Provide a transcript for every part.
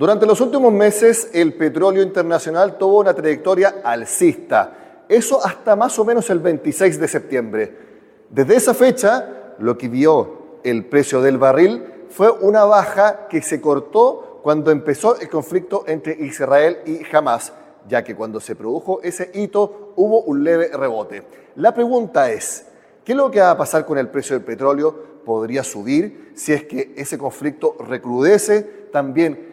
Durante los últimos meses, el petróleo internacional tuvo una trayectoria alcista. Eso hasta más o menos el 26 de septiembre. Desde esa fecha, lo que vio el precio del barril fue una baja que se cortó cuando empezó el conflicto entre Israel y Hamas, ya que cuando se produjo ese hito hubo un leve rebote. La pregunta es, ¿qué es lo que va a pasar con el precio del petróleo? ¿Podría subir si es que ese conflicto recrudece? También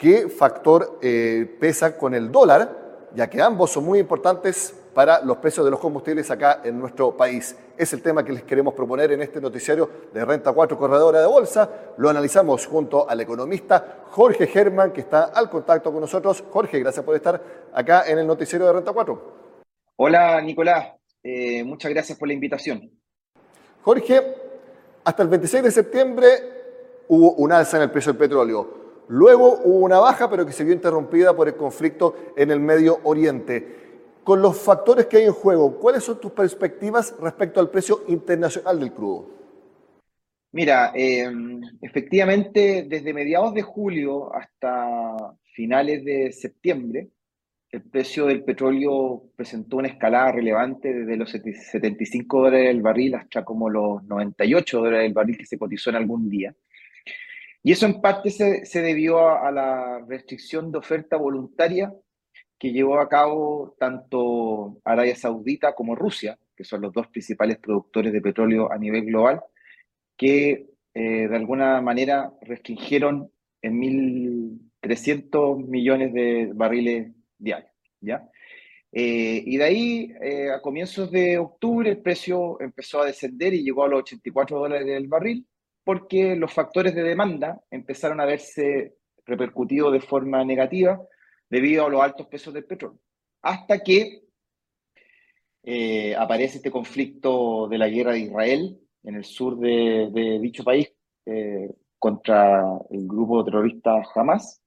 qué factor eh, pesa con el dólar, ya que ambos son muy importantes para los precios de los combustibles acá en nuestro país. Es el tema que les queremos proponer en este noticiario de Renta 4 Corredora de Bolsa. Lo analizamos junto al economista Jorge Germán, que está al contacto con nosotros. Jorge, gracias por estar acá en el noticiario de Renta 4. Hola, Nicolás. Eh, muchas gracias por la invitación. Jorge, hasta el 26 de septiembre hubo un alza en el precio del petróleo. Luego hubo una baja, pero que se vio interrumpida por el conflicto en el Medio Oriente. Con los factores que hay en juego, ¿cuáles son tus perspectivas respecto al precio internacional del crudo? Mira, em, efectivamente, desde mediados de julio hasta finales de septiembre, el precio del petróleo presentó una escalada relevante desde los 75 dólares el barril hasta como los 98 dólares el barril que se cotizó en algún día. Y eso en parte se, debió a, la restricción de oferta voluntaria que llevó a cabo tanto Arabia Saudita como Rusia, que son los dos principales productores de petróleo a nivel global, que eh, de alguna manera restringieron en 1.300 millones de barriles diarios. ¿ya? Eh, y de ahí, eh, a comienzos de octubre, el precio empezó a descender y llegó a los 84 dólares del barril, porque los factores de demanda empezaron a verse repercutidos de forma negativa debido a los altos precios del petróleo. Hasta que eh, aparece este conflicto de la guerra de Israel en el sur de, dicho país eh, contra el grupo terrorista Hamas.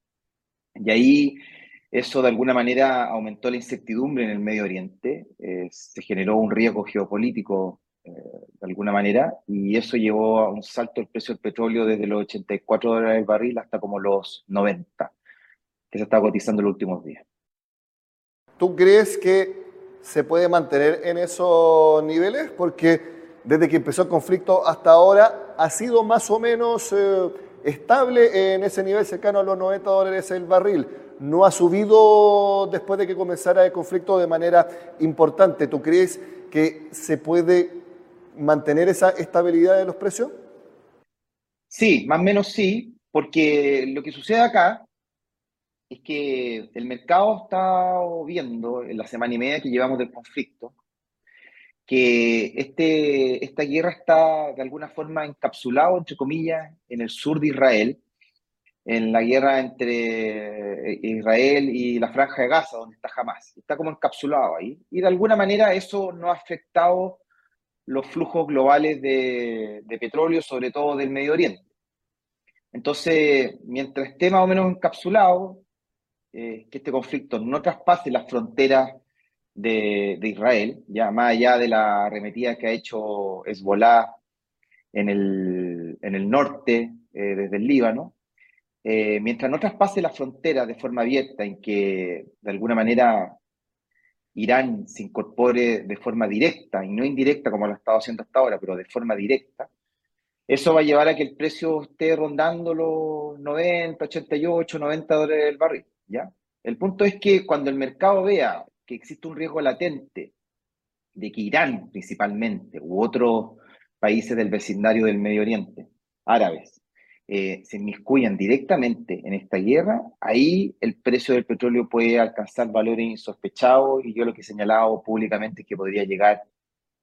Y ahí eso de alguna manera aumentó la incertidumbre en el Medio Oriente, eh, se generó un riesgo geopolítico eh, de alguna manera, y eso llevó a un salto del precio del petróleo desde los 84 dólares el barril hasta como los 90, que se está cotizando en los últimos días. ¿Tú crees que se puede mantener en esos niveles? Porque desde que empezó el conflicto hasta ahora ha sido más o menos eh, estable en ese nivel cercano a los 90 dólares el barril. No ha subido después de que comenzara el conflicto de manera importante. ¿Tú crees que se puede mantener esa estabilidad de los precios? Sí, más o menos sí, porque lo que sucede acá es que el mercado está viendo en la semana y media que llevamos del conflicto que este, esta guerra está de alguna forma encapsulado, entre comillas, en el sur de Israel, en la guerra entre Israel y la franja de Gaza, donde está Hamas. Está como encapsulado ahí. Y de alguna manera eso no ha afectado los flujos globales de, petróleo, sobre todo del Medio Oriente. Entonces, mientras esté más o menos encapsulado, eh, que este conflicto no traspase las fronteras de, Israel, ya más allá de la arremetida que ha hecho Hezbollah en el, norte, eh, desde el Líbano, eh, mientras no traspase las fronteras de forma abierta, en que de alguna manera Irán se incorpore de forma directa y no indirecta como lo ha estado haciendo hasta ahora, pero de forma directa, eso va a llevar a que el precio esté rondando los 90, 88, 90 dólares el barril, ¿ya? El punto es que cuando el mercado vea que existe un riesgo latente de que Irán principalmente u otros países del vecindario del Medio Oriente, árabes, eh, se inmiscuyan directamente en esta guerra, ahí el precio del petróleo puede alcanzar valores insospechados y yo lo que he señalado públicamente es que podría llegar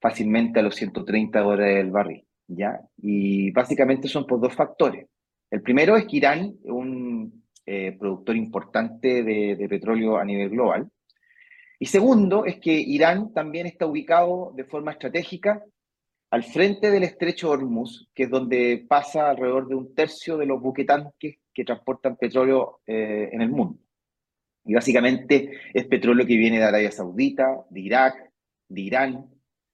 fácilmente a los 130 dólares del barril, ¿ya? Y básicamente son por dos factores. El primero es que Irán es un eh, productor importante de, petróleo a nivel global. Y segundo es que Irán también está ubicado de forma estratégica al frente del estrecho Hormuz, que es donde pasa alrededor de un tercio de los buquetanques que transportan petróleo eh, en el mundo. Y básicamente es petróleo que viene de Arabia Saudita, de Irak, de Irán,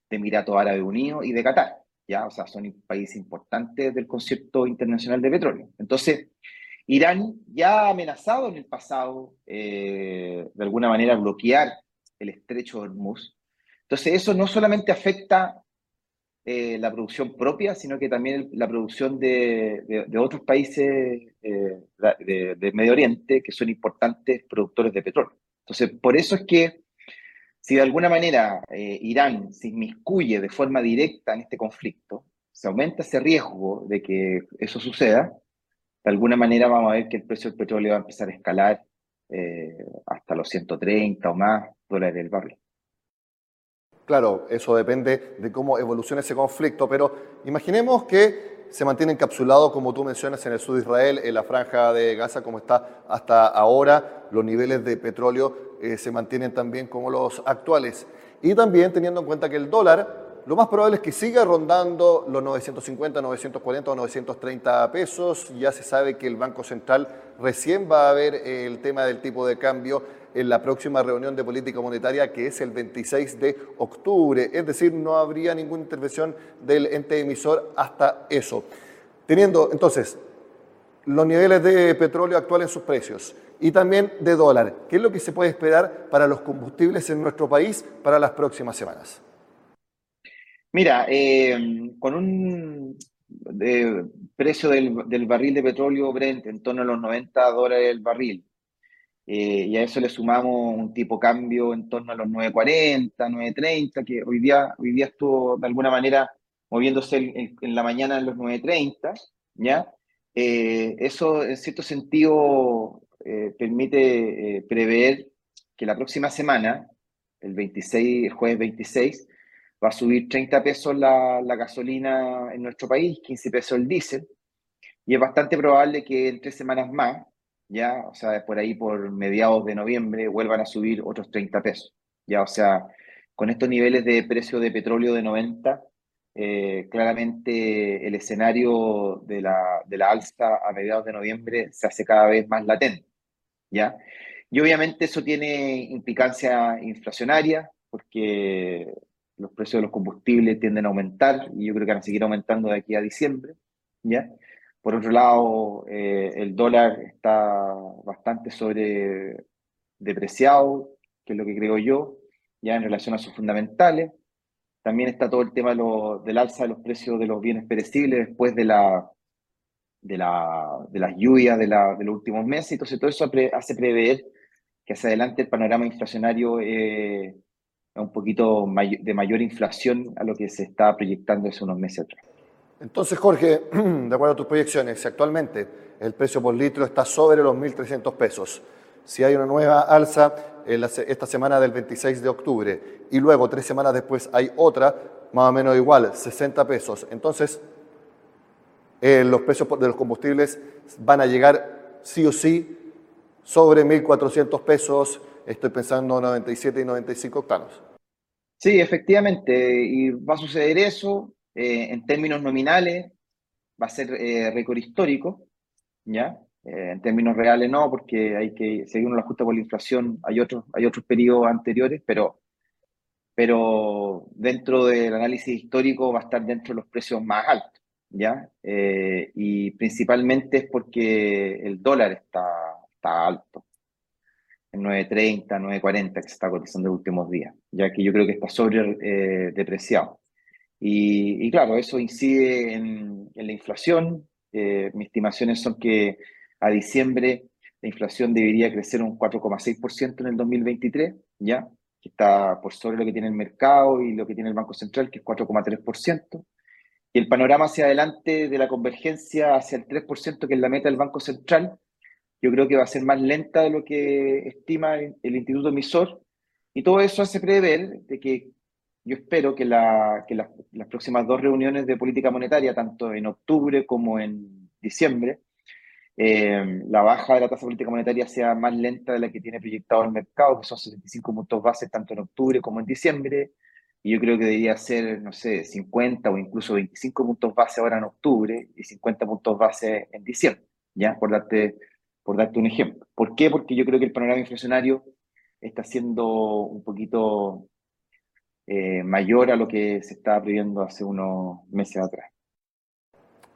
de Emiratos Árabes Unidos y de Qatar. ¿ya? O sea, son países importantes del concepto internacional de petróleo. Entonces, Irán ya ha amenazado en el pasado, eh, de alguna manera, bloquear el estrecho de Hormuz. Entonces, eso no solamente afecta eh, la producción propia, sino que también la producción de, otros países eh, de, Medio Oriente, que son importantes productores de petróleo. Entonces, por eso es que si de alguna manera eh, Irán se inmiscuye de forma directa en este conflicto, se aumenta ese riesgo de que eso suceda, de alguna manera vamos a ver que el precio del petróleo va a empezar a escalar eh, hasta los 130 o más dólares el barril. Claro, eso depende de cómo evolucione ese conflicto, pero imaginemos que se mantiene encapsulado, como tú mencionas, en el sur de Israel, en la franja de Gaza, como está hasta ahora, los niveles de petróleo eh, se mantienen también como los actuales. Y también teniendo en cuenta que el dólar, lo más probable es que siga rondando los 950, 940 o 930 pesos. Ya se sabe que el Banco Central recién va a ver el tema del tipo de cambio en la próxima reunión de política monetaria que es el 26 de octubre. Es decir, no habría ninguna intervención del ente emisor hasta eso. Teniendo entonces los niveles de petróleo actuales en sus precios, y también de dólar. ¿Qué es lo que se puede esperar para los combustibles en nuestro país para las próximas semanas? Mira, eh, con un eh, precio del, barril de petróleo Brent en torno a los 90 dólares el barril, eh, y a eso le sumamos un tipo cambio en torno a los 9.40, 9.30, que hoy día, hoy día estuvo de alguna manera moviéndose en, en la mañana en los 9.30, ¿ya? eso en cierto sentido eh, permite eh, prever que la próxima semana, el 26, el jueves 26, va a subir 30 pesos la, gasolina en nuestro país, 15 pesos el diésel, y es bastante probable que en tres semanas más, ya, o sea, por ahí por mediados de noviembre, vuelvan a subir otros 30 pesos. Ya, o sea, con estos niveles de precio de petróleo de 90, eh, claramente el escenario de la, de la alza a mediados de noviembre se hace cada vez más latente. ¿ya? Y obviamente eso tiene implicancia inflacionaria, porque los precios de los combustibles tienden a aumentar y yo creo que van a seguir aumentando de aquí a diciembre, ¿ya? Por otro lado, eh, el dólar está bastante sobre depreciado, que es lo que creo yo, ya en relación a sus fundamentales. También está todo el tema del alza de los precios de los bienes perecibles después de la, de, la, de las lluvias de, los últimos meses. Entonces, todo eso hace prever que hacia adelante el panorama inflacionario eh, es un poquito de mayor inflación a lo que se estaba proyectando hace unos meses atrás. Entonces, Jorge, de acuerdo a tus proyecciones, si actualmente el precio por litro está sobre los 1.300 pesos, si hay una nueva alza esta semana del 26 de octubre y luego tres semanas después hay otra, más o menos igual, 60 pesos, entonces eh, los precios de los combustibles van a llegar sí o sí sobre 1.400 pesos, estoy pensando 97 y 95 octanos. Sí, efectivamente, y va a suceder eso eh, en términos nominales, va a ser eh, récord histórico, ¿ya? en términos reales no, porque hay que seguir una ajuste por la inflación, hay otros, hay otros periodos anteriores, pero, pero dentro del análisis histórico va a estar dentro de los precios más altos. ¿ya? Eh, y principalmente es porque el dólar está, está alto, en 9.30, 9.40 que se está cotizando en los últimos días, ya que yo creo que está sobre eh, depreciado. Y, y, claro, eso incide en, en la inflación. Eh, mis estimaciones son que a diciembre la inflación debería crecer un 4,6% en el 2023, ¿ya? que está por sobre lo que tiene el mercado y lo que tiene el Banco Central, que es 4,3%. Y el panorama hacia adelante de la convergencia hacia el 3%, que es la meta del Banco Central, yo creo que va a ser más lenta de lo que estima el, Instituto Emisor. Y todo eso hace prever de que yo espero que, la, que las próximas dos reuniones de política monetaria, tanto en octubre como en diciembre, eh, la baja de la tasa política monetaria sea más lenta de la que tiene proyectado el mercado, que son 75 puntos base tanto en octubre como en diciembre. Y yo creo que debería ser, no sé, 50 o incluso 25 puntos base ahora en octubre y 50 puntos base en diciembre, ¿ya? Por darte un ejemplo. ¿Por qué? Porque yo creo que el panorama inflacionario está siendo un poquito eh, mayor a lo que se estaba previendo hace unos meses atrás.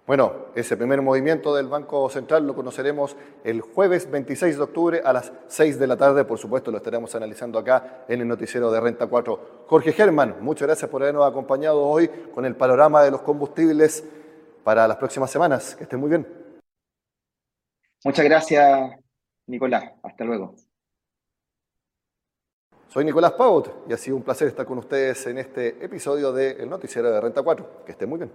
Bueno, ese primer movimiento del Banco Central lo conoceremos el jueves 26 de octubre a las 6 de la tarde. Por supuesto, lo estaremos analizando acá en el noticiero de Renta 4. Jorge Germán, muchas gracias por habernos acompañado hoy con el panorama de los combustibles para las próximas semanas. Que estén muy bien. Muchas gracias, Nicolás. Hasta luego. Soy Nicolás Paut y ha sido un placer estar con ustedes en este episodio del Noticiero de Renta 4. Que estén muy bien.